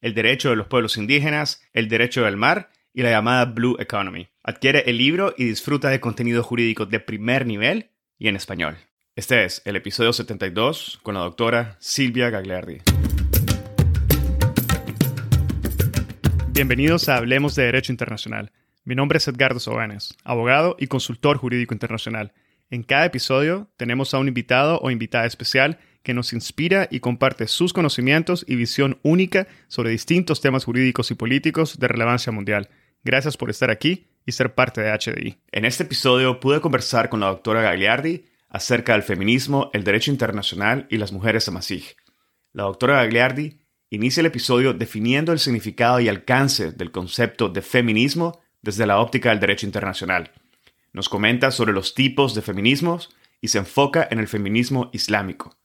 el derecho de los pueblos indígenas, el derecho del mar y la llamada Blue Economy. Adquiere el libro y disfruta de contenido jurídico de primer nivel y en español. Este es el episodio 72 con la doctora Silvia Gagliardi. Bienvenidos a Hablemos de Derecho Internacional. Mi nombre es Edgardo Sobanes, abogado y consultor jurídico internacional. En cada episodio tenemos a un invitado o invitada especial que nos inspira y comparte sus conocimientos y visión única sobre distintos temas jurídicos y políticos de relevancia mundial. Gracias por estar aquí y ser parte de HDI. En este episodio pude conversar con la doctora Gagliardi acerca del feminismo, el derecho internacional y las mujeres amasij. La doctora Gagliardi inicia el episodio definiendo el significado y alcance del concepto de feminismo desde la óptica del derecho internacional. Nos comenta sobre los tipos de feminismos y se enfoca en el feminismo islámico.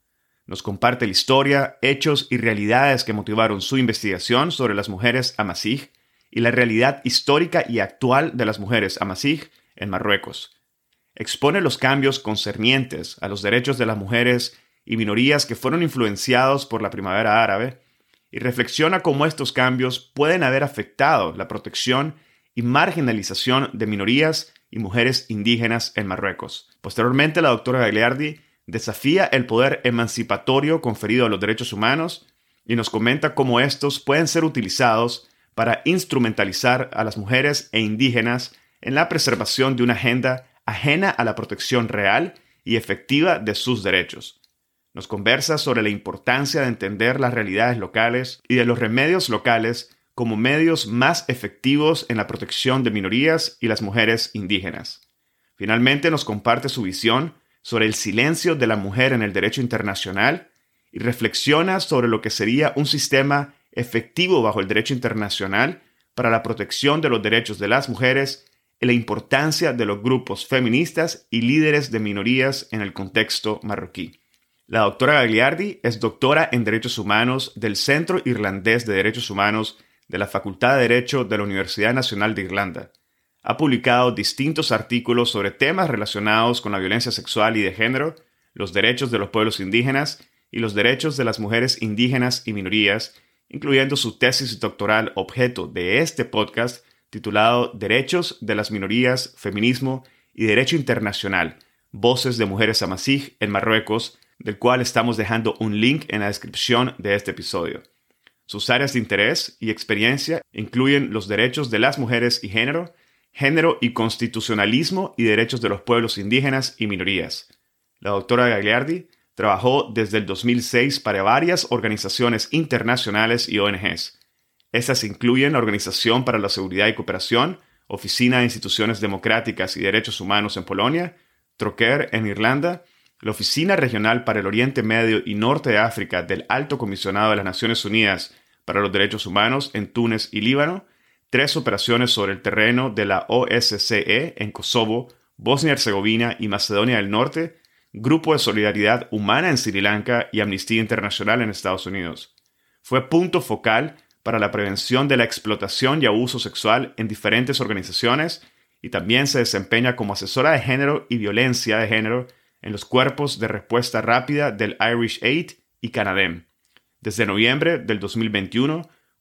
Nos comparte la historia, hechos y realidades que motivaron su investigación sobre las mujeres amasij y la realidad histórica y actual de las mujeres amasij en Marruecos. Expone los cambios concernientes a los derechos de las mujeres y minorías que fueron influenciados por la primavera árabe y reflexiona cómo estos cambios pueden haber afectado la protección y marginalización de minorías y mujeres indígenas en Marruecos. Posteriormente, la doctora Gagliardi desafía el poder emancipatorio conferido a los derechos humanos y nos comenta cómo estos pueden ser utilizados para instrumentalizar a las mujeres e indígenas en la preservación de una agenda ajena a la protección real y efectiva de sus derechos. Nos conversa sobre la importancia de entender las realidades locales y de los remedios locales como medios más efectivos en la protección de minorías y las mujeres indígenas. Finalmente nos comparte su visión sobre el silencio de la mujer en el derecho internacional y reflexiona sobre lo que sería un sistema efectivo bajo el derecho internacional para la protección de los derechos de las mujeres y la importancia de los grupos feministas y líderes de minorías en el contexto marroquí. La doctora Gagliardi es doctora en Derechos Humanos del Centro Irlandés de Derechos Humanos de la Facultad de Derecho de la Universidad Nacional de Irlanda ha publicado distintos artículos sobre temas relacionados con la violencia sexual y de género, los derechos de los pueblos indígenas y los derechos de las mujeres indígenas y minorías, incluyendo su tesis doctoral objeto de este podcast titulado Derechos de las Minorías, Feminismo y Derecho Internacional, Voces de Mujeres Amasij en Marruecos, del cual estamos dejando un link en la descripción de este episodio. Sus áreas de interés y experiencia incluyen los derechos de las mujeres y género, Género y Constitucionalismo y Derechos de los Pueblos Indígenas y Minorías. La doctora Gagliardi trabajó desde el 2006 para varias organizaciones internacionales y ONGs. Estas incluyen la Organización para la Seguridad y Cooperación, Oficina de Instituciones Democráticas y Derechos Humanos en Polonia, Troquer en Irlanda, la Oficina Regional para el Oriente Medio y Norte de África del Alto Comisionado de las Naciones Unidas para los Derechos Humanos en Túnez y Líbano, tres operaciones sobre el terreno de la OSCE en Kosovo, Bosnia y Herzegovina y Macedonia del Norte, Grupo de Solidaridad Humana en Sri Lanka y Amnistía Internacional en Estados Unidos. Fue punto focal para la prevención de la explotación y abuso sexual en diferentes organizaciones y también se desempeña como asesora de género y violencia de género en los cuerpos de respuesta rápida del Irish Aid y Canadem. Desde noviembre del 2021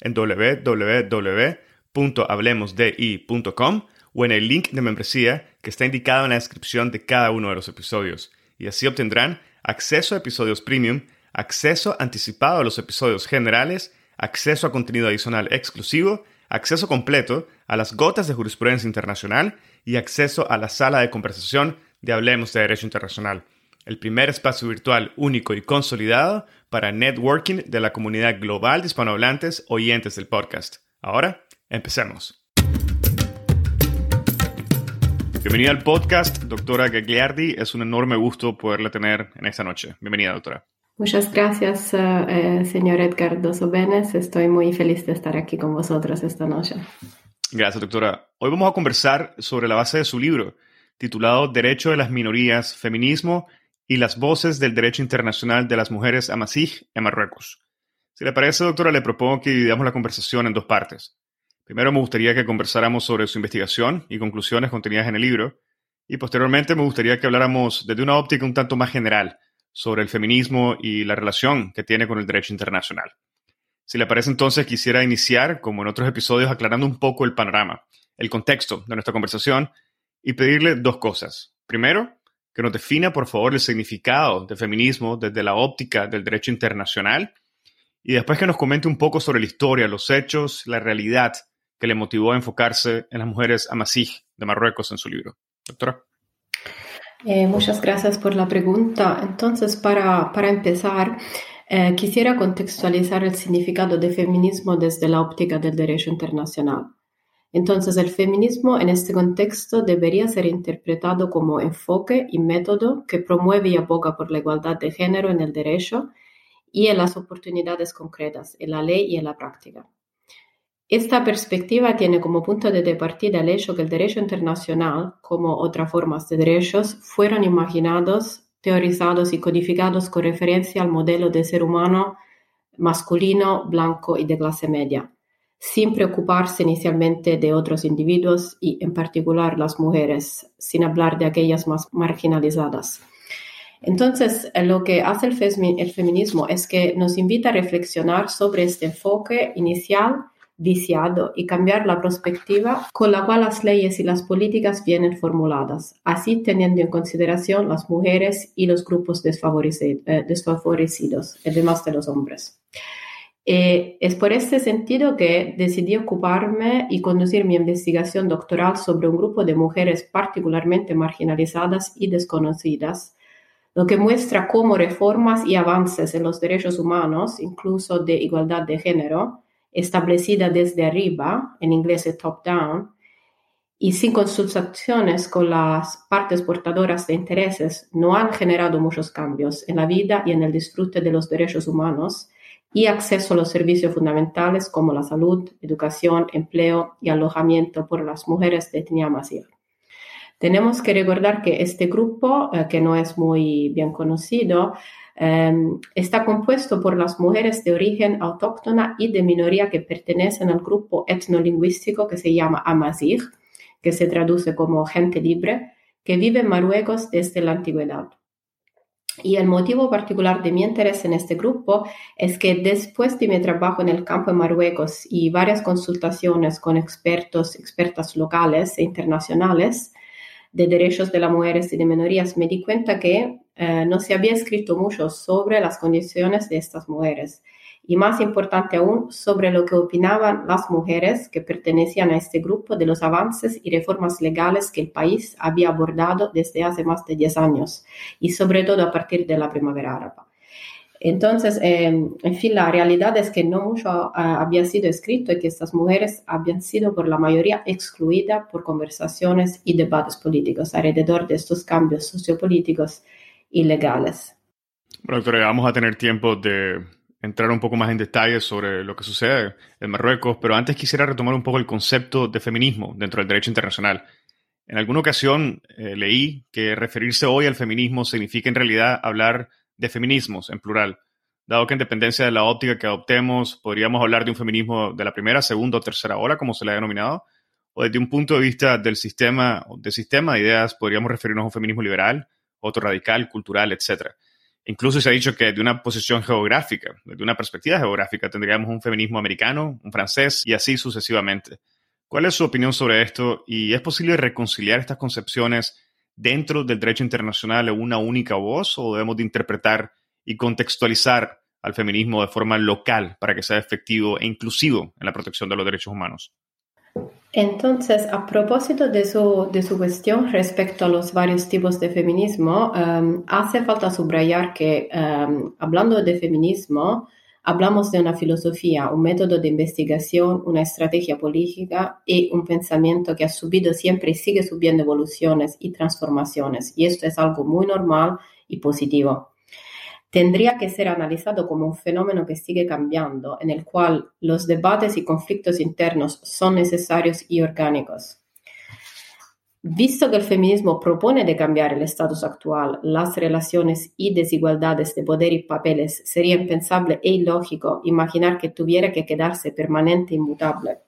en www.hablemosdi.com o en el link de membresía que está indicado en la descripción de cada uno de los episodios. Y así obtendrán acceso a episodios premium, acceso anticipado a los episodios generales, acceso a contenido adicional exclusivo, acceso completo a las gotas de jurisprudencia internacional y acceso a la sala de conversación de Hablemos de Derecho Internacional el primer espacio virtual único y consolidado para networking de la comunidad global de hispanohablantes oyentes del podcast. Ahora, empecemos. Bienvenida al podcast, doctora Gagliardi. Es un enorme gusto poderla tener en esta noche. Bienvenida, doctora. Muchas gracias, eh, eh, señor Edgardo Sobenes. Estoy muy feliz de estar aquí con vosotros esta noche. Gracias, doctora. Hoy vamos a conversar sobre la base de su libro, titulado Derecho de las Minorías, Feminismo y las voces del derecho internacional de las mujeres Amasij en Marruecos. Si le parece, doctora, le propongo que dividamos la conversación en dos partes. Primero me gustaría que conversáramos sobre su investigación y conclusiones contenidas en el libro, y posteriormente me gustaría que habláramos desde una óptica un tanto más general sobre el feminismo y la relación que tiene con el derecho internacional. Si le parece entonces, quisiera iniciar, como en otros episodios, aclarando un poco el panorama, el contexto de nuestra conversación y pedirle dos cosas. Primero, que nos defina, por favor, el significado del feminismo desde la óptica del derecho internacional y después que nos comente un poco sobre la historia, los hechos, la realidad que le motivó a enfocarse en las mujeres amasij de Marruecos en su libro. Doctora. Eh, muchas gracias por la pregunta. Entonces, para, para empezar, eh, quisiera contextualizar el significado de feminismo desde la óptica del derecho internacional. Entonces, el feminismo en este contexto debería ser interpretado como enfoque y método que promueve y aboga por la igualdad de género en el derecho y en las oportunidades concretas, en la ley y en la práctica. Esta perspectiva tiene como punto de partida el hecho que el derecho internacional, como otras formas de derechos, fueron imaginados, teorizados y codificados con referencia al modelo de ser humano masculino, blanco y de clase media sin preocuparse inicialmente de otros individuos y en particular las mujeres, sin hablar de aquellas más marginalizadas. Entonces, lo que hace el, feminismo es que nos invita a reflexionar sobre este enfoque inicial viciado y cambiar la perspectiva con la cual las leyes y las políticas vienen formuladas, así teniendo en consideración las mujeres y los grupos eh, desfavorecidos además de los hombres. Eh, es por este sentido que decidí ocuparme y conducir mi investigación doctoral sobre un grupo de mujeres particularmente marginalizadas y desconocidas, lo que muestra cómo reformas y avances en los derechos humanos, incluso de igualdad de género, establecida desde arriba, en inglés top-down, y sin consultaciones con las partes portadoras de intereses, no han generado muchos cambios en la vida y en el disfrute de los derechos humanos, y acceso a los servicios fundamentales como la salud, educación, empleo y alojamiento por las mujeres de etnia masiva. Tenemos que recordar que este grupo, eh, que no es muy bien conocido, em, está compuesto por las mujeres de origen autóctona y de minoría que pertenecen al grupo etnolingüístico que se llama Amazigh, que se traduce como gente libre, que vive en Marruecos desde la antigüedad. Y el motivo particular de mi interés en este grupo es que después de mi trabajo en el campo en Marruecos y varias consultaciones con expertos, expertas locales e internacionales de derechos de las mujeres y de minorías, me di cuenta que eh, no se había escrito mucho sobre las condiciones de estas mujeres y más importante aún, sobre lo que opinaban las mujeres que pertenecían a este grupo de los avances y reformas legales que el país había abordado desde hace más de 10 años y sobre todo a partir de la primavera árabe. Entonces, em, en fin, la realidad es que no mucho ah, había sido escrito y que estas mujeres habían sido por la mayoría excluidas por conversaciones y debates políticos alrededor de estos cambios sociopolíticos y legales. Bueno, doctora, vamos a tener tiempo de entrar un poco más en detalle sobre lo que sucede en Marruecos, pero antes quisiera retomar un poco el concepto de feminismo dentro del derecho internacional. En alguna ocasión eh, leí que referirse hoy al feminismo significa en realidad hablar de feminismos en plural, dado que en dependencia de la óptica que adoptemos podríamos hablar de un feminismo de la primera, segunda o tercera hora, como se le ha denominado, o desde un punto de vista del sistema, de sistema de ideas podríamos referirnos a un feminismo liberal, otro radical, cultural, etc. Incluso se ha dicho que de una posición geográfica, de una perspectiva geográfica, tendríamos un feminismo americano, un francés y así sucesivamente. ¿Cuál es su opinión sobre esto y es posible reconciliar estas concepciones dentro del derecho internacional en una única voz o debemos de interpretar y contextualizar al feminismo de forma local para que sea efectivo e inclusivo en la protección de los derechos humanos? Entonces, a propósito de su, de su cuestión respecto a los varios tipos de feminismo, um, hace falta subrayar que um, hablando de feminismo, hablamos de una filosofía, un método de investigación, una estrategia política y un pensamiento que ha subido siempre y sigue subiendo evoluciones y transformaciones. Y esto es algo muy normal y positivo tendría que ser analizado como un fenómeno que sigue cambiando, en el cual los debates y conflictos internos son necesarios y orgánicos. Visto que el feminismo propone de cambiar el estatus actual, las relaciones y desigualdades de poder y papeles, sería impensable e ilógico imaginar que tuviera que quedarse permanente e inmutable.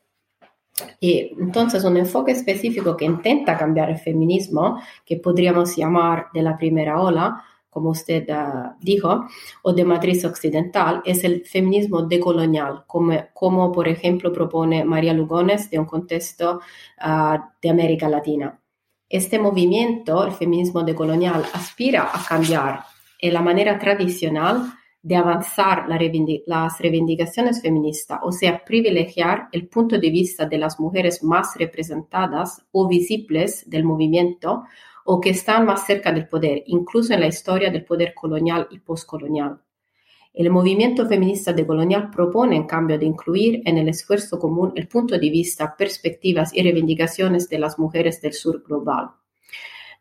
Y entonces un enfoque específico que intenta cambiar el feminismo, que podríamos llamar de la primera ola, como usted uh, dijo, o de matriz occidental, es el feminismo decolonial, como, como por ejemplo propone María Lugones de un contexto uh, de América Latina. Este movimiento, el feminismo decolonial, aspira a cambiar en la manera tradicional de avanzar la reivindic las reivindicaciones feministas, o sea, privilegiar el punto de vista de las mujeres más representadas o visibles del movimiento o que están más cerca del poder, incluso en la historia del poder colonial y postcolonial. El movimiento feminista decolonial propone, en cambio, de incluir en el esfuerzo común el punto de vista, perspectivas y reivindicaciones de las mujeres del sur global,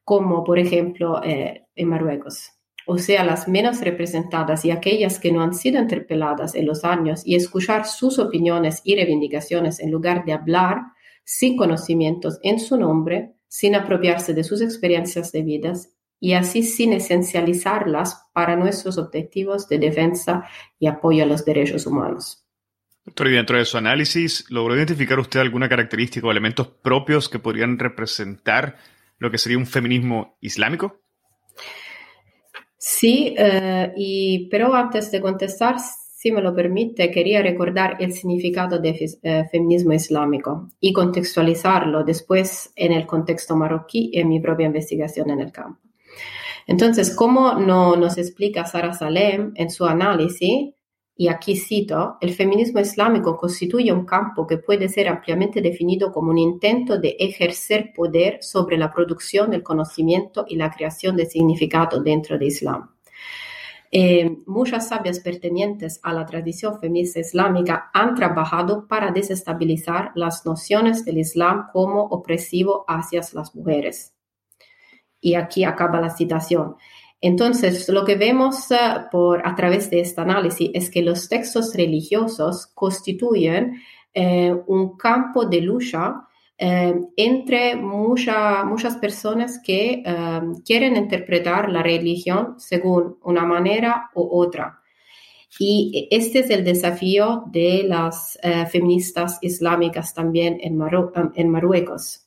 como por ejemplo eh, en Marruecos, o sea, las menos representadas y aquellas que no han sido interpeladas en los años y escuchar sus opiniones y reivindicaciones en lugar de hablar sin conocimientos en su nombre sin apropiarse de sus experiencias de vidas y así sin esencializarlas para nuestros objetivos de defensa y apoyo a los derechos humanos. Doctor, y dentro de su análisis, ¿logró identificar usted alguna característica o elementos propios que podrían representar lo que sería un feminismo islámico? Sí, eh, y, pero antes de contestar, si me lo permite, quería recordar el significado de eh, feminismo islámico y contextualizarlo después en el contexto marroquí en mi propia investigación en el campo. Entonces, como no, nos explica Sara Salem en su análisis, y aquí cito, el feminismo islámico constituye un campo que puede ser ampliamente definido como un intento de ejercer poder sobre la producción del conocimiento y la creación de significado dentro de Islam. Eh, muchas sabias pertenecientes a la tradición feminista islámica han trabajado para desestabilizar las nociones del Islam como opresivo hacia las mujeres. Y aquí acaba la citación. Entonces, lo que vemos eh, por, a través de este análisis es que los textos religiosos constituyen eh, un campo de lucha eh, entre muchas personas que eh, quieren interpretar la religión según una manera u otra. Y este es el desafío de las eh, feministas islámicas también en, en Marruecos.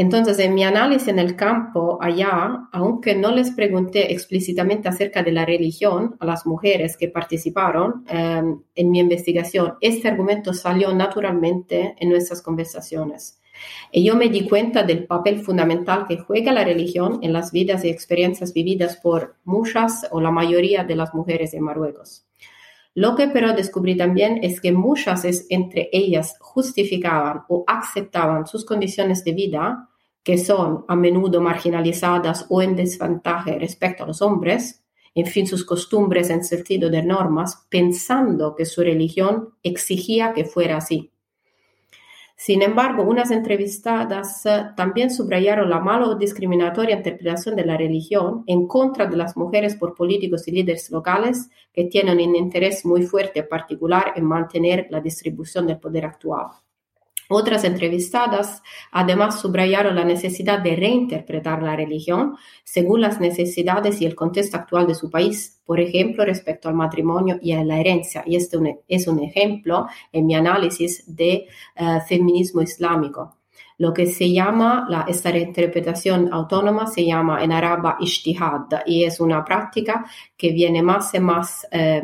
Entonces, en mi análisis en el campo allá, aunque no les pregunté explícitamente acerca de la religión a las mujeres que participaron em, en mi investigación, este argumento salió naturalmente en nuestras conversaciones. Y yo me di cuenta del papel fundamental que juega la religión en las vidas y experiencias vividas por muchas o la mayoría de las mujeres en Marruecos. Lo que pero descubrí también es que muchas entre ellas justificaban o aceptaban sus condiciones de vida, que son a menudo marginalizadas o en desventaja respecto a los hombres, en fin, sus costumbres en sentido de normas, pensando que su religión exigía que fuera así. Sin embargo, unas entrevistadas eh, también subrayaron la mala o discriminatoria interpretación de la religión en contra de las mujeres por políticos y líderes locales que tienen un interés muy fuerte particular en mantener la distribución del poder actual. Otras entrevistadas además subrayaron la necesidad de reinterpretar la religión según las necesidades y el contexto actual de su país, por ejemplo, respecto al matrimonio y a la herencia. Y este es un ejemplo en mi análisis de eh, feminismo islámico. lo que se llama, la, esta interpretación autónoma se llama en árabe ishtihad y es una práctica que viene más y más eh,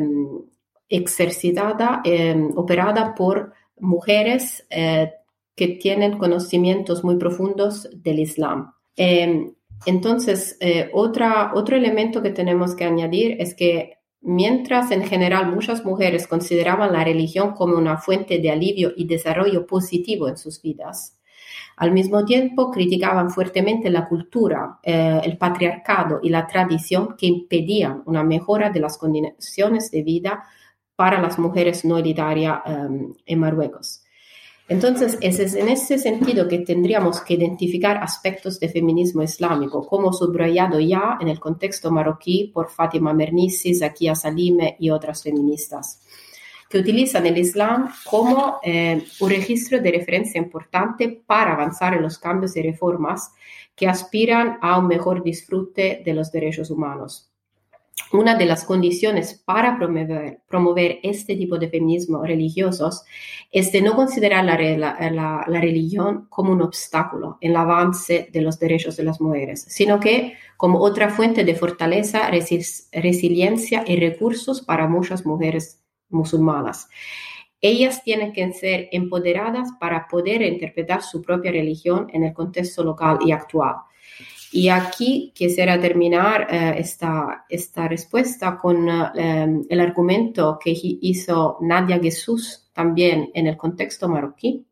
exercitada, eh, operada por mujeres eh, que tienen conocimientos muy profundos del Islam. Eh, entonces, otra, otro elemento que tenemos que añadir es que mientras en general muchas mujeres consideraban la religión como una fuente de alivio y desarrollo positivo en sus vidas, al mismo tiempo criticaban fuertemente la cultura, el patriarcado y la tradición que impedían una mejora de las condiciones de vida para las mujeres no hereditarias em, en Marruecos. Entonces, es en ese sentido que tendríamos que identificar aspectos de feminismo islámico, como subrayado ya en el contexto marroquí por Fátima Mernissi, Zakia Salime y otras feministas, que utilizan el Islam como eh, un registro de referencia importante para avanzar en los cambios y reformas que aspiran a un mejor disfrute de los derechos humanos. Una de las condiciones para promover, este tipo de feminismo religiosos es no considerar la, religión como un obstáculo en el avance de los derechos de las mujeres, sino que como otra fuente de fortaleza, resiliencia y recursos para muchas mujeres musulmanas. Ellas tienen que ser empoderadas para poder interpretar su propia religión en el contexto local y actual y aquí quisiera terminar eh, esta, esta respuesta con eh, el argumento que hizo Nadia Jesús también en el contexto marroquí,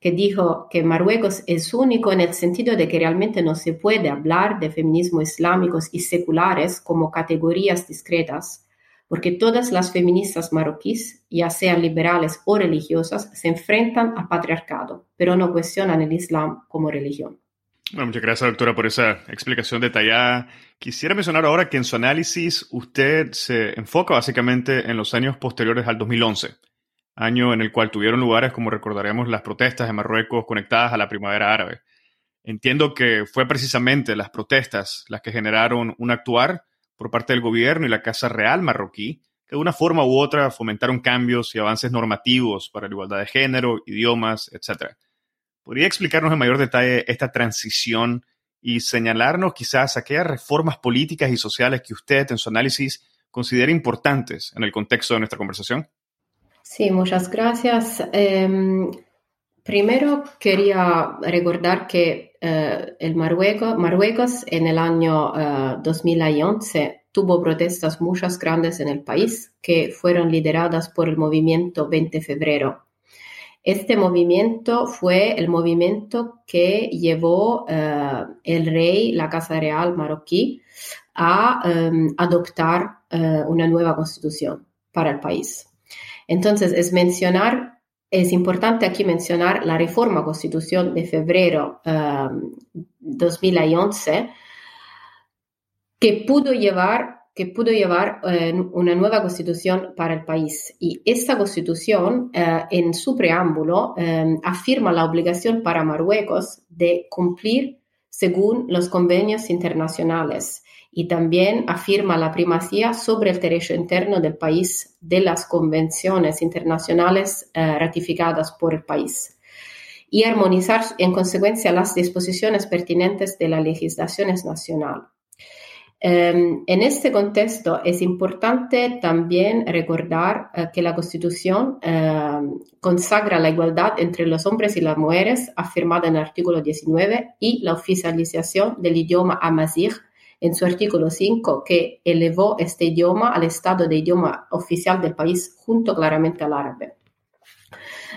que dijo que Marruecos es único en el sentido de que realmente no se puede hablar de feminismo islámicos y seculares como categorías discretas, porque todas las feministas marroquíes, ya sean liberales o religiosas, se enfrentan al patriarcado, pero no cuestionan el Islam como religión. Muchas gracias, doctora, por esa explicación detallada. Quisiera mencionar ahora que en su análisis usted se enfoca básicamente en los años posteriores al 2011, año en el cual tuvieron lugares, como recordaremos, las protestas de Marruecos conectadas a la primavera árabe. Entiendo que fue precisamente las protestas las que generaron un actuar por parte del gobierno y la Casa Real marroquí, que de una forma u otra fomentaron cambios y avances normativos para la igualdad de género, idiomas, etc. ¿Podría explicarnos en mayor detalle esta transición y señalarnos quizás aquellas reformas políticas y sociales que usted en su análisis considera importantes en el contexto de nuestra conversación? Sí, muchas gracias. Em, primero quería recordar que eh, el Marruecos, Marruecos, en el año 2011 eh, tuvo protestas muchas grandes en el país que fueron lideradas por el movimiento 20 de febrero este movimiento fue el movimiento que llevó eh, el rey, la Casa Real marroquí, a em, adoptar eh, una nueva constitución para el país. Entonces, es mencionar, es importante aquí mencionar la reforma constitución de febrero 2011 em, que pudo llevar que pudo llevar eh, una nueva constitución para el país. Y esta constitución, eh, en su preámbulo, eh, afirma la obligación para Marruecos de cumplir según los convenios internacionales y también afirma la primacía sobre el derecho interno del país de las convenciones internacionales ratificadas por el país y armonizar en consecuencia las disposiciones pertinentes de las legislaciones nacionales. Em, en este contexto es importante también recordar eh, que la Constitución em, consagra la igualdad entre los hombres y las mujeres, afirmada en el artículo 19, y la oficialización del idioma amazigh en su artículo 5, que elevó este idioma al estado de idioma oficial del país junto claramente al árabe.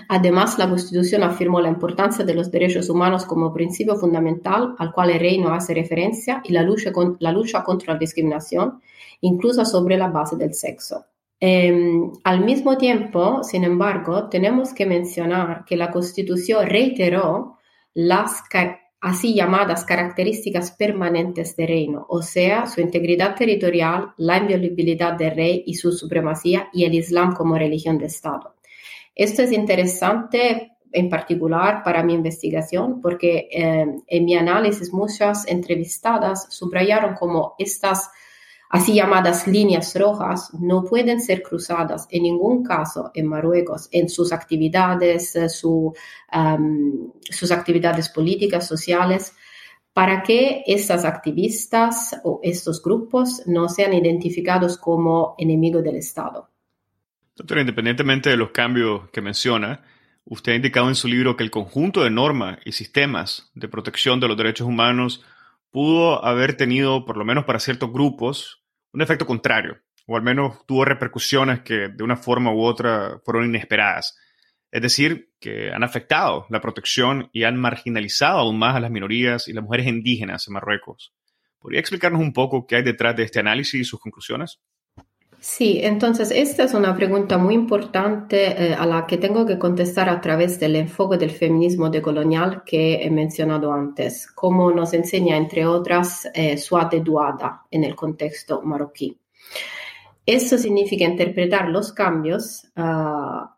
Además, la Constitución afirmó la importancia de los derechos humanos como principio fundamental al cual el reino hace referencia y la lucha, contra la discriminación, incluso sobre la base del sexo. Em, al mismo tiempo, sin embargo, tenemos que mencionar que la Constitución reiteró las así llamadas características permanentes del reino, o sea, su integridad territorial, la inviolabilidad del rey y su supremacía y el Islam como religión de Estado. Esto es interesante en particular para mi investigación porque eh, en mi análisis muchas entrevistadas subrayaron como estas así llamadas líneas rojas, no pueden ser cruzadas en ningún caso en Marruecos en sus actividades, eh, em, sus actividades políticas, sociales, para que estas activistas o estos grupos no sean identificados como enemigos del Estado. Doctora, independientemente de los cambios que menciona, usted ha indicado en su libro que el conjunto de normas y sistemas de protección de los derechos humanos pudo haber tenido, por lo menos para ciertos grupos, un efecto contrario, o al menos tuvo repercusiones que de una forma u otra fueron inesperadas. Es decir, que han afectado la protección y han marginalizado aún más a las minorías y las mujeres indígenas en Marruecos. ¿Podría explicarnos un poco qué hay detrás de este análisis y sus conclusiones? Sí, entonces esta es una pregunta muy importante eh, a la que tengo que contestar a través del enfoque del feminismo decolonial que he mencionado antes, como nos enseña, entre otras, eh, Suade Duada en el contexto marroquí. Esto significa interpretar los cambios, ah,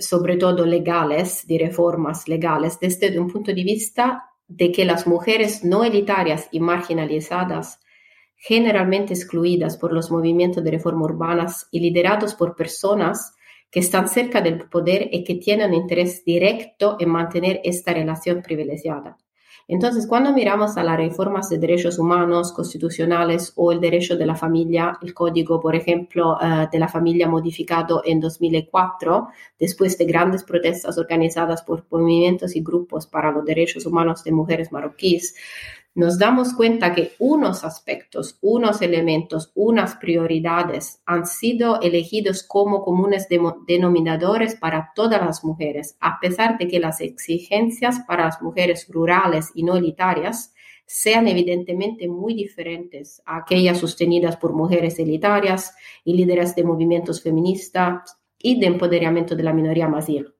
sobre todo legales, de reformas legales, desde un punto de vista de que las mujeres no elitarias y marginalizadas generalmente excluidas por los movimientos de reforma urbanas y liderados por personas que están cerca del poder y que tienen interés directo en mantener esta relación privilegiada. Entonces, cuando miramos a las reformas de derechos humanos constitucionales o el derecho de la familia, el código, por ejemplo, eh, de la familia modificado en 2004, después de grandes protestas organizadas por movimientos y grupos para los derechos humanos de mujeres marroquíes, nos damos cuenta que unos aspectos, unos elementos, unas prioridades han sido elegidos como comunes denominadores para todas las mujeres, a pesar de que las exigencias para las mujeres rurales y no elitarias sean evidentemente muy diferentes a aquellas sostenidas por mujeres elitarias y líderes de movimientos feministas y de empoderamiento de la minoría mazir.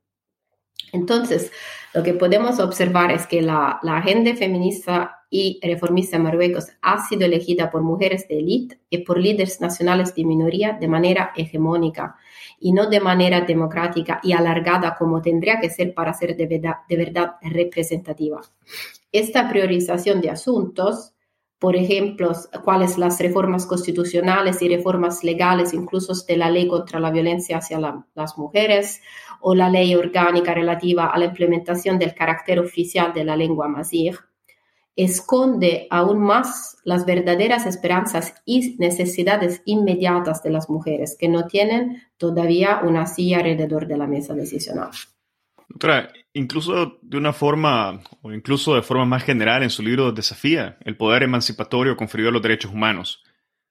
Entonces, lo que podemos observar es que la, la agenda feminista y reformista Marruecos ha sido elegida por mujeres de élite y por líderes nacionales de minoría de manera hegemónica y no de manera democrática y alargada como tendría que ser para ser de verdad, representativa. Esta priorización de asuntos, por ejemplo, cuáles las reformas constitucionales y reformas legales, incluso de la ley contra la violencia hacia las mujeres o la ley orgánica relativa a la implementación del carácter oficial de la lengua mazir, esconde aún más las verdaderas esperanzas y necesidades inmediatas de las mujeres que no tienen todavía una silla alrededor de la mesa decisional. Doctora, incluso de una forma, o incluso de forma más general, en su libro desafía el poder emancipatorio conferido a los derechos humanos.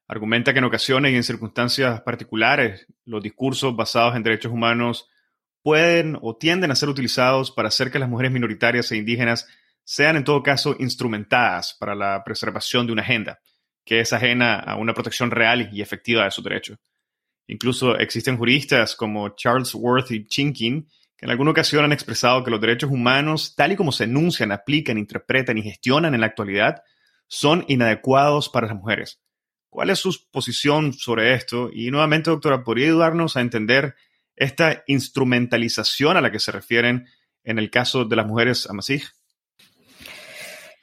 Argumenta que en ocasiones y en circunstancias particulares, los discursos basados en derechos humanos pueden o tienden a ser utilizados para hacer que las mujeres minoritarias e indígenas sean en todo caso instrumentadas para la preservación de una agenda que es ajena a una protección real y efectiva de su derecho. Incluso existen juristas como Charles Worth y Chinkin que en alguna ocasión han expresado que los derechos humanos, tal y como se enuncian, aplican, interpretan y gestionan en la actualidad, son inadecuados para las mujeres. ¿Cuál es su posición sobre esto? Y nuevamente, doctora, ¿podría ayudarnos a entender esta instrumentalización a la que se refieren en el caso de las mujeres amasij?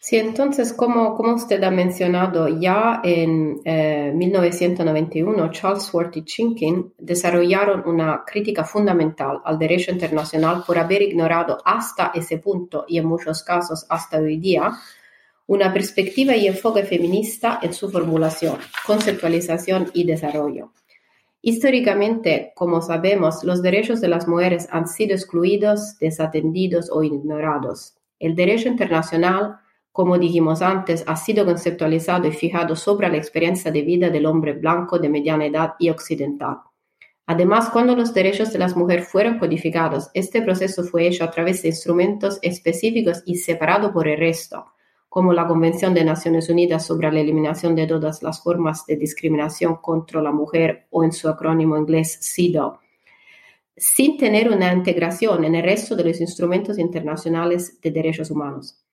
Sí, entonces, como, como usted ha mencionado, ya en 1991 eh, Charles Worth y Chinkin desarrollaron una crítica fundamental al derecho internacional por haber ignorado hasta ese punto y en muchos casos hasta hoy día una perspectiva y enfoque feminista en su formulación, conceptualización y desarrollo. Históricamente, como sabemos, los derechos de las mujeres han sido excluidos, desatendidos o ignorados. El derecho internacional como dijimos antes, ha sido conceptualizado y fijado sobre la experiencia de vida del hombre blanco de mediana edad y occidental. Además, cuando los derechos de las mujeres fueron codificados, este proceso fue hecho a través de instrumentos específicos y separado por el resto, como la Convención de Naciones Unidas sobre la eliminación de todas las formas de discriminación contra la mujer o en su acrónimo inglés CEDAW, sin tener una integración en el resto de los instrumentos internacionales de derechos humanos.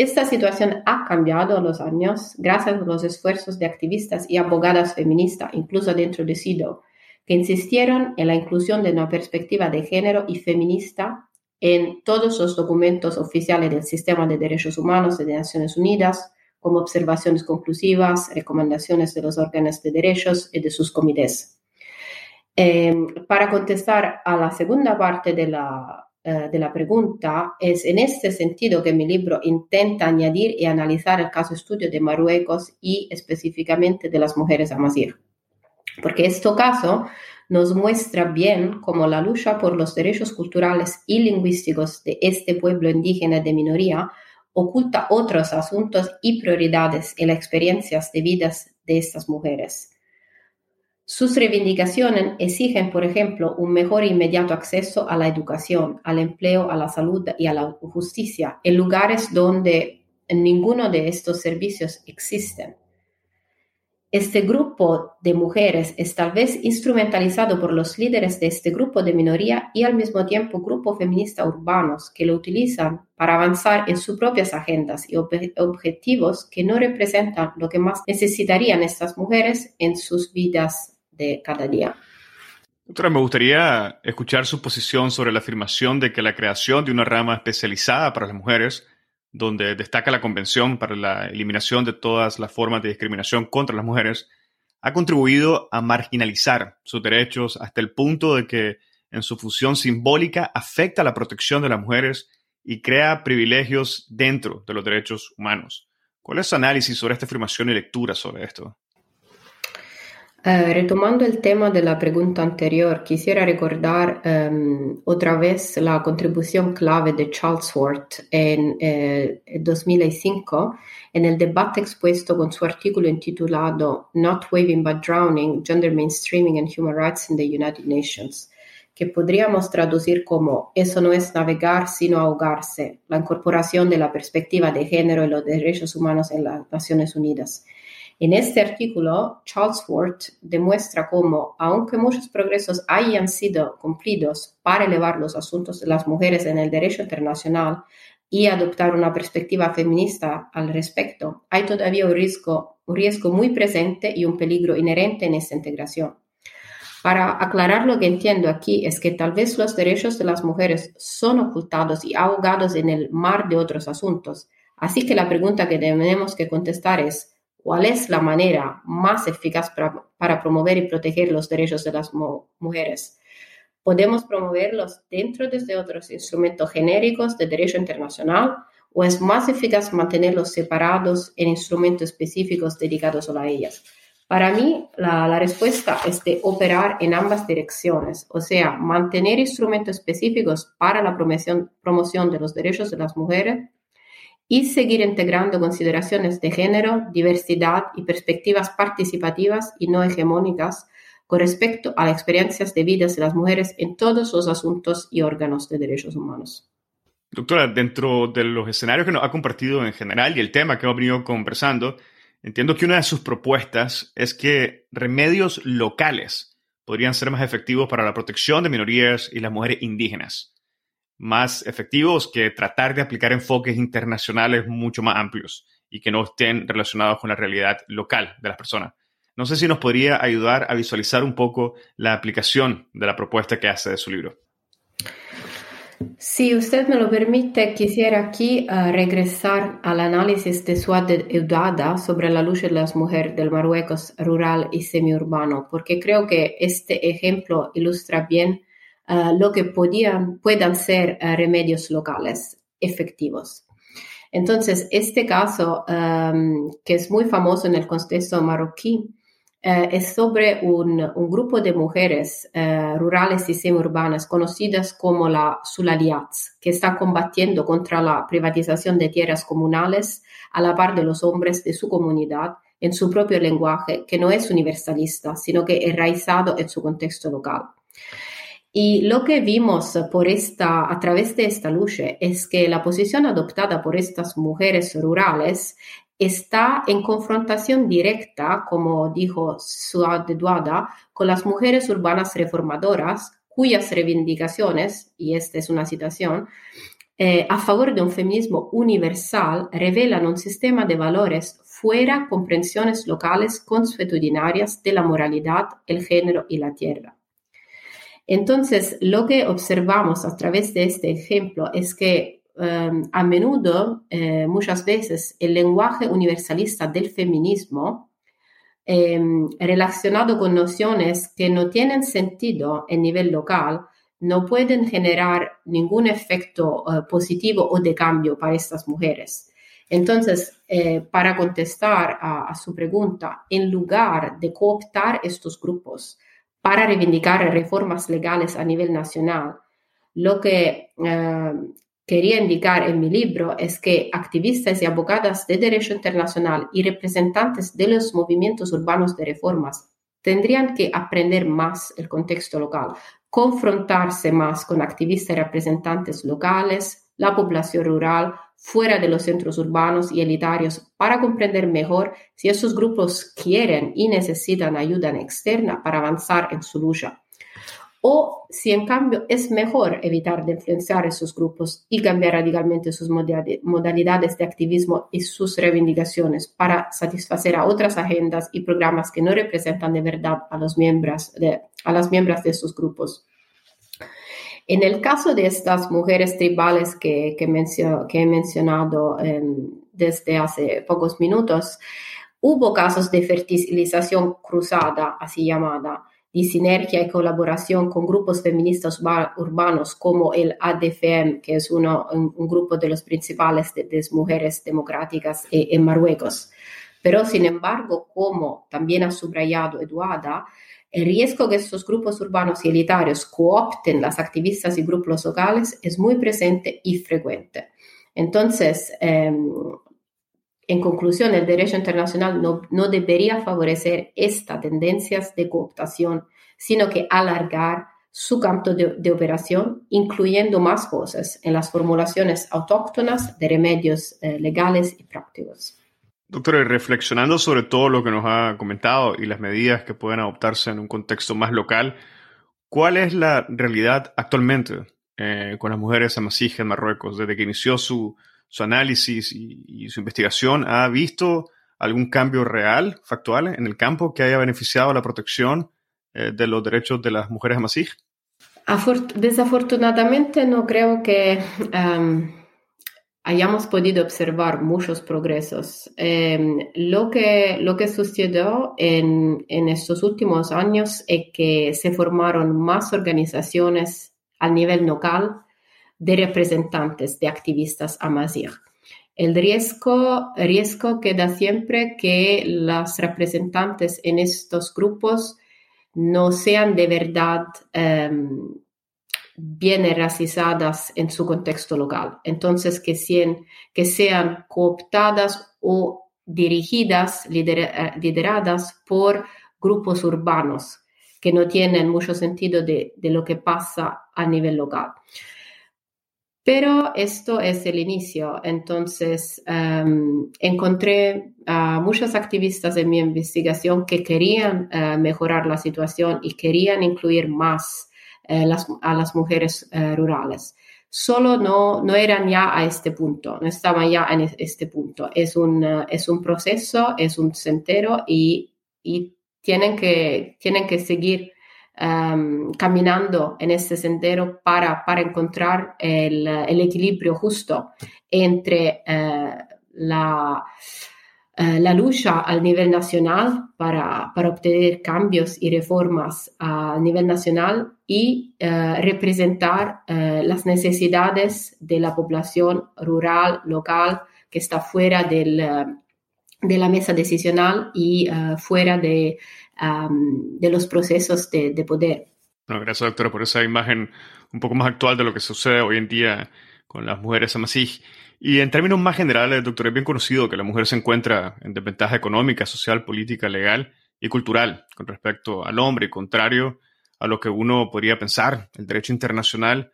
Esta situación ha cambiado a los años gracias a los esfuerzos de activistas y abogadas feministas, incluso dentro de SIDO, que insistieron en la inclusión de una perspectiva de género y feminista en todos los documentos oficiales del Sistema de Derechos Humanos de Naciones Unidas, como observaciones conclusivas, recomendaciones de los órganos de derechos y de sus comités. Em, para contestar a la segunda parte de la, eh, de la pregunta, es en este sentido que mi libro intenta añadir y analizar el caso estudio de Marruecos y específicamente de las mujeres amazir. Porque este caso nos muestra bien cómo la lucha por los derechos culturales y lingüísticos de este pueblo indígena de minoría oculta otros asuntos y prioridades en las experiencias de vidas de estas mujeres. Sus reivindicaciones exigen, por ejemplo, un mejor e inmediato acceso a la educación, al empleo, a la salud y a la justicia en lugares donde ninguno de estos servicios existen. Este grupo de mujeres es tal vez instrumentalizado por los líderes de este grupo de minoría y al mismo tiempo grupo feminista urbanos que lo utilizan para avanzar en sus propias agendas y objetivos que no representan lo que más necesitarían estas mujeres en sus vidas cada día. Doctora, me gustaría escuchar su posición sobre la afirmación de que la creación de una rama especializada para las mujeres, donde destaca la Convención para la Eliminación de todas las formas de discriminación contra las mujeres, ha contribuido a marginalizar sus derechos hasta el punto de que en su función simbólica afecta la protección de las mujeres y crea privilegios dentro de los derechos humanos. ¿Cuál es su análisis sobre esta afirmación y lectura sobre esto? Eh, retomando el tema de la pregunta anterior, quisiera recordar em, otra vez la contribución clave de Charles Worth en 2005 eh, en el debate expuesto con su artículo intitulado Not Waving but Drowning, Gender Mainstreaming and Human Rights in the United Nations, que podríamos traducir como Eso no es navegar sino ahogarse, la incorporación de la perspectiva de género y los derechos humanos en las Naciones Unidas en este artículo, Charles Ford demuestra cómo, aunque muchos progresos hayan sido cumplidos para elevar los asuntos de las mujeres en el derecho internacional y adoptar una perspectiva feminista al respecto, hay todavía un riesgo, un riesgo muy presente y un peligro inherente en esta integración. Para aclarar lo que entiendo aquí es que tal vez los derechos de las mujeres son ocultados y ahogados en el mar de otros asuntos. Así que la pregunta que tenemos que contestar es, cuál es la manera más eficaz para, promover y proteger los derechos de las mujeres. ¿Podemos promoverlos dentro de otros instrumentos genéricos de derecho internacional o es más eficaz mantenerlos separados en instrumentos específicos dedicados a ellas? Para mí, la, la, respuesta es de operar en ambas direcciones, o sea, mantener instrumentos específicos para la promoción, promoción de los derechos de las mujeres y seguir integrando consideraciones de género, diversidad y perspectivas participativas y no hegemónicas con respecto a las experiencias de vida de las mujeres en todos los asuntos y órganos de derechos humanos. Doctora, dentro de los escenarios que nos ha compartido en general y el tema que hemos venido conversando, entiendo que una de sus propuestas es que remedios locales podrían ser más efectivos para la protección de minorías y las mujeres indígenas más efectivos que tratar de aplicar enfoques internacionales mucho más amplios y que no estén relacionados con la realidad local de las personas. No sé si nos podría ayudar a visualizar un poco la aplicación de la propuesta que hace de su libro. Si usted me lo permite, quisiera aquí uh, regresar al análisis de Suad Eudada sobre la lucha de las mujeres del Marruecos rural y semiurbano, porque creo que este ejemplo ilustra bien eh, lo que podían, puedan ser uh, remedios locales efectivos. Entonces, este caso, um, que es muy famoso en el contexto marroquí, uh, es sobre un, grupo de mujeres rurales y semiurbanas conocidas como la Sulaliats, que están combatiendo contra la privatización de tierras comunales a la par de los hombres de su comunidad en su propio lenguaje, que no es universalista, sino que enraizado en su contexto local. Y lo que vimos por esta, a través de esta lucha es que la posición adoptada por estas mujeres rurales está en confrontación directa, como dijo Suad Duada, con las mujeres urbanas reformadoras, cuyas reivindicaciones, y esta es una citación, eh, a favor de un feminismo universal revelan un sistema de valores fuera comprensiones locales consuetudinarias de la moralidad, el género y la tierra. Entonces, lo que observamos a través de este ejemplo es que em, a menudo, eh, muchas veces, el lenguaje universalista del feminismo, em, relacionado con nociones que no tienen sentido en nivel local, no pueden generar ningún efecto eh, positivo o de cambio para estas mujeres. Entonces, eh, para contestar a, su pregunta, en lugar de cooptar estos grupos para reivindicar reformas legales a nivel nacional, lo que eh, quería indicar en mi libro es que activistas y abogadas de derecho internacional y representantes de los movimientos urbanos de reformas tendrían que aprender más el contexto local, confrontarse más con activistas y representantes locales, la población rural, fuera de los centros urbanos y elitarios para comprender mejor si esos grupos quieren y necesitan ayuda externa para avanzar en su lucha. O si en cambio es mejor evitar de influenciar esos grupos y cambiar radicalmente sus modalidades de activismo y sus reivindicaciones para satisfacer a otras agendas y programas que no representan de verdad a, los miembros de, a las miembros de esos grupos. En el caso de estas mujeres tribales que, que, he mencionado em, desde hace pocos minutos, hubo casos de fertilización cruzada, así llamada, de sinergia y colaboración con grupos feministas urbanos como el ADFM, que es uno, un, grupo de los principales de, de mujeres democráticas eh, en Marruecos. Pero, sin embargo, como también ha subrayado Eduarda, el riesgo que estos grupos urbanos y elitarios coopten las activistas y grupos locales es muy presente y frecuente. Entonces, em, en conclusión, el derecho internacional no, debería favorecer estas tendencias de cooptación, sino que alargar su campo de, operación, incluyendo más voces en las formulaciones autóctonas de remedios eh, legales y prácticos. Doctor, reflexionando sobre todo lo que nos ha comentado y las medidas que pueden adoptarse en un contexto más local, ¿cuál es la realidad actualmente eh, con las mujeres amasijas en Marruecos? Desde que inició su, análisis y, su investigación, ¿ha visto algún cambio real, factual, en el campo que haya beneficiado la protección eh, de los derechos de las mujeres amasijas? Desafortunadamente no creo que... hayamos podido observar muchos progresos. Em, lo, que, lo que sucedió en, estos últimos años es que se formaron más organizaciones a nivel local de representantes de activistas amazigh. El riesgo, riesgo queda siempre que las representantes en estos grupos no sean de verdad em, bien racizadas en su contexto local. Entonces, que sean, que sean cooptadas o dirigidas, eh, lideradas por grupos urbanos que no tienen mucho sentido de, lo que pasa a nivel local. Pero esto es el inicio. Entonces, em, encontré a muchos activistas en mi investigación que querían eh, mejorar la situación y querían incluir más eh, a las mujeres eh, rurales. Solo no, no eran ya a este punto, no estaban ya en este punto. Es un, eh, es un proceso, es un sendero y, y tienen, que, tienen que seguir em, caminando en este sendero para, para encontrar el, el equilibrio justo entre la eh, la lucha a nivel nacional para, para, obtener cambios y reformas a nivel nacional y eh, representar eh, las necesidades de la población rural, local, que está fuera del, de la mesa decisional y fuera de, de, los procesos de, de poder. gracias, doctora, por esa imagen un poco más actual de lo que sucede hoy en día con las mujeres amasí. Y en términos más generales, doctor, es bien conocido que la mujer se encuentra en desventaja económica, social, política, legal y cultural con respecto al hombre, y contrario a lo que uno podría pensar. El derecho internacional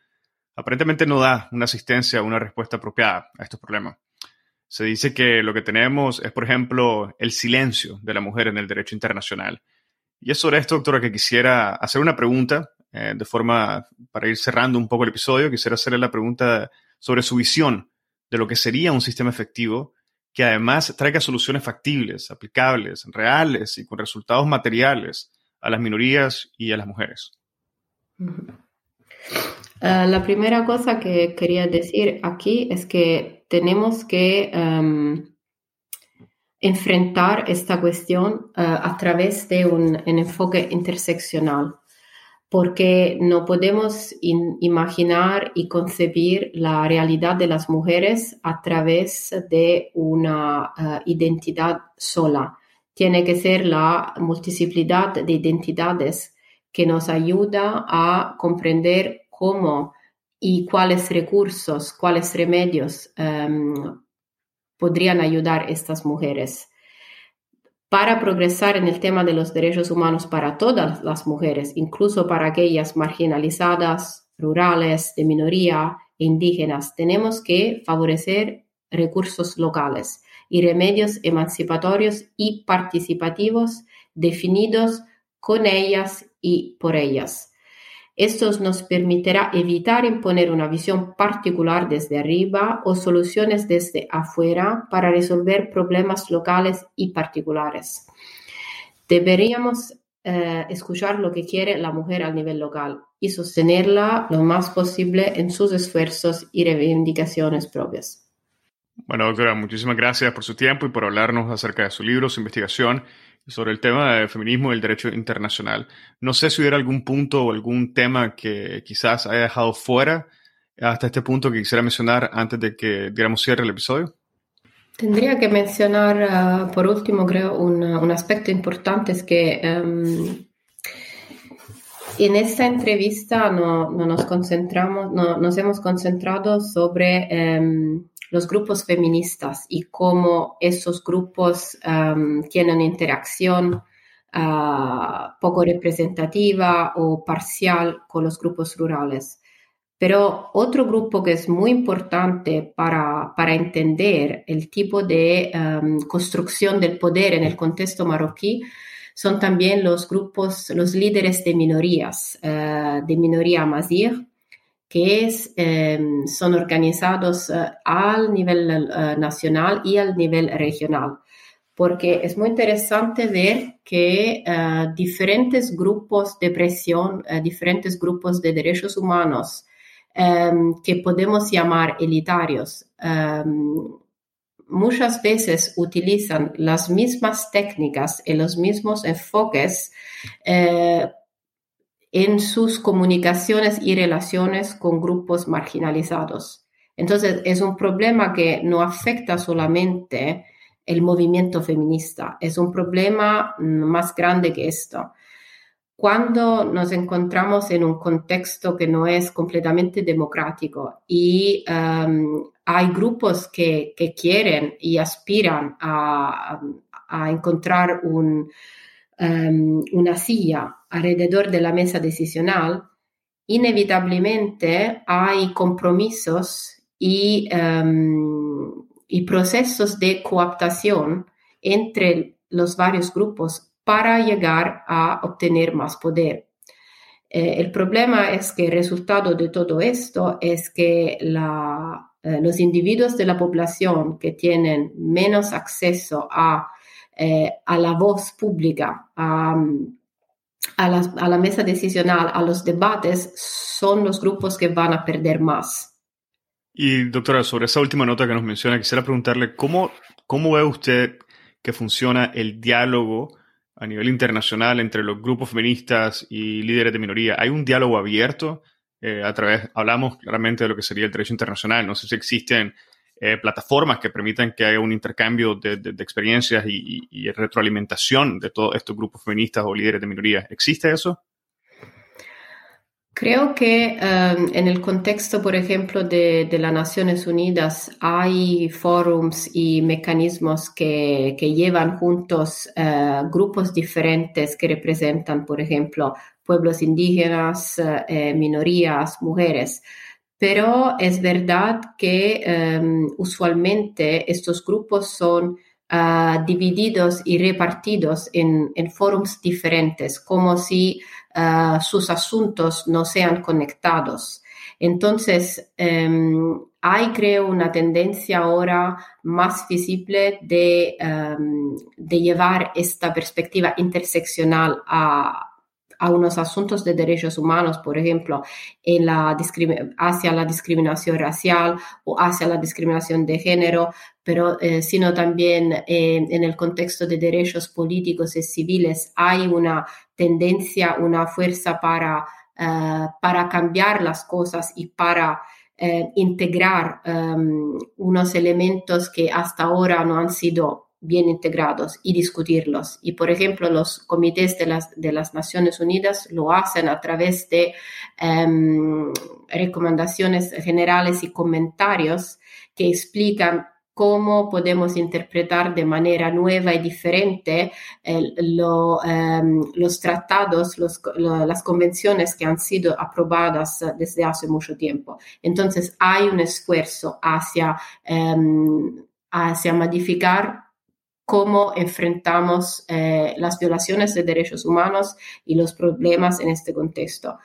aparentemente no da una asistencia una respuesta apropiada a estos problemas. Se dice que lo que tenemos es, por ejemplo, el silencio de la mujer en el derecho internacional. Y es sobre esto, doctora, que quisiera hacer una pregunta, eh, de forma, para ir cerrando un poco el episodio, quisiera hacerle la pregunta sobre su visión de lo que sería un sistema efectivo que además traiga soluciones factibles, aplicables, reales y con resultados materiales a las minorías y a las mujeres. Uh, la primera cosa que quería decir aquí es que tenemos que um, enfrentar esta cuestión uh, a través de un, enfoque interseccional, porque no podemos in, imaginar y concebir la realidad de las mujeres a través de una uh, identidad sola. Tiene que ser la multiplicidad de identidades que nos ayuda a comprender cómo y cuáles recursos, cuáles remedios um, podrían ayudar a estas mujeres para progresar en el tema de los derechos humanos para todas las mujeres, incluso para aquellas marginalizadas, rurales, de minoría e indígenas. Tenemos que favorecer recursos locales y remedios emancipatorios y participativos definidos con ellas y por ellas. Esto nos permitirá evitar imponer una visión particular desde arriba o soluciones desde afuera para resolver problemas locales y particulares. Deberíamos eh, escuchar lo que quiere la mujer a nivel local y sostenerla lo más posible en sus esfuerzos y reivindicaciones propias. Bueno, doctora, muchísimas gracias por su tiempo y por hablarnos acerca de su libro, su investigación sobre el tema del feminismo y el derecho internacional. No sé si hubiera algún punto o algún tema que quizás haya dejado fuera hasta este punto que quisiera mencionar antes de que diéramos cierre el episodio. Tendría que mencionar, uh, por último, creo, un, un, aspecto importante es que um, en esta entrevista no, no nos concentramos, no, nos hemos concentrado sobre um, los grupos feministas y cómo esos grupos um, tienen interacción uh, poco representativa o parcial con los grupos rurales. Pero otro grupo que es muy importante para, para entender el tipo de construcción del poder en el contexto marroquí son también los grupos, los líderes de minorías, uh, de minoría amazigh, que eh, son organizados uh, al nivel uh, nacional y al nivel regional. Porque es muy interesante ver que diferentes grupos de presión, diferentes grupos de derechos humanos, um, que podemos llamar elitarios, um, muchas veces utilizan las mismas técnicas y los mismos enfoques en sus comunicaciones y relaciones con grupos marginalizados. Entonces, es un problema que no afecta solamente el movimiento feminista, es un problema más grande que esto. Cuando nos encontramos en un contexto que no es completamente democrático y um, hay grupos que, que, quieren y aspiran a, a encontrar un, um, una silla alrededor de la mesa decisional, inevitablemente hay compromisos y, y procesos de cooptación entre los varios grupos para llegar a obtener más poder. Eh, el problema es que el resultado de todo esto es que eh, los individuos de la población que tienen menos acceso a eh, a la voz pública, a, a, la, a, la, mesa decisional, a los debates, son los grupos que van a perder más. Y doctora, sobre esa última nota que nos menciona, quisiera preguntarle, ¿cómo, cómo ve usted que funciona el diálogo a nivel internacional entre los grupos feministas y líderes de minoría? ¿Hay un diálogo abierto? Eh, a través, hablamos claramente de lo que sería el derecho internacional. No sé si existen eh, plataformas que permitan que haya un intercambio de, experiencias y, retroalimentación de todos estos grupos feministas o líderes de minorías. ¿Existe eso? Creo que um, en el contexto, por ejemplo, de, las Naciones Unidas hay forums y mecanismos que, que llevan juntos uh, grupos diferentes que representan, por ejemplo, pueblos indígenas, uh, minorías, mujeres. Pero es verdad que um, usualmente estos grupos son uh, divididos y repartidos en, en forums diferentes, como si uh, sus asuntos no sean conectados. Entonces, um, hay, creo, una tendencia ahora más visible de, um, de llevar esta perspectiva interseccional a, a unos asuntos de derechos humanos, por ejemplo, en la hacia la discriminación racial o hacia la discriminación de género, pero eh, sino también eh, en el contexto de derechos políticos y civiles hay una tendencia, una fuerza para, eh, para cambiar las cosas y para integrar em, unos elementos que hasta ahora no han sido bien integrados y discutirlos. Y, por ejemplo, los comités de las, de las Naciones Unidas lo hacen a través de em, recomendaciones generales y comentarios que explican cómo podemos interpretar de manera nueva y diferente em, los tratados, las convenciones que han sido aprobadas desde hace mucho tiempo. Entonces hay un esfuerzo hacia, em, hacia modificar cómo enfrentamos eh, las violaciones de derechos humanos y los problemas en este contexto.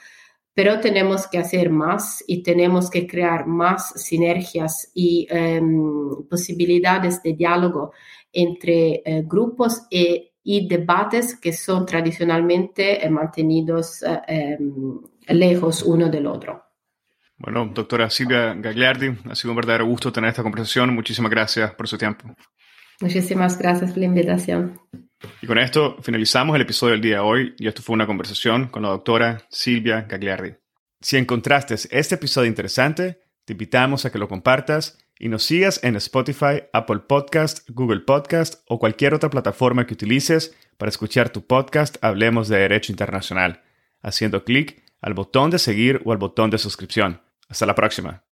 Pero tenemos que hacer más y tenemos que crear más sinergias y em, posibilidades de diálogo entre eh, grupos e, y debates que son tradicionalmente eh, mantenidos em, lejos uno del otro. Bueno, doctora Silvia Gagliardi, ha sido un verdadero gusto tener esta conversación. Muchísimas gracias por su tiempo. Muchísimas gracias por la invitación. Y con esto finalizamos el episodio del día de hoy y esto fue una conversación con la doctora Silvia Gagliardi. Si encontraste este episodio interesante, te invitamos a que lo compartas y nos sigas en Spotify, Apple Podcast, Google Podcast o cualquier otra plataforma que utilices para escuchar tu podcast Hablemos de Derecho Internacional, haciendo clic al botón de seguir o al botón de suscripción. Hasta la próxima.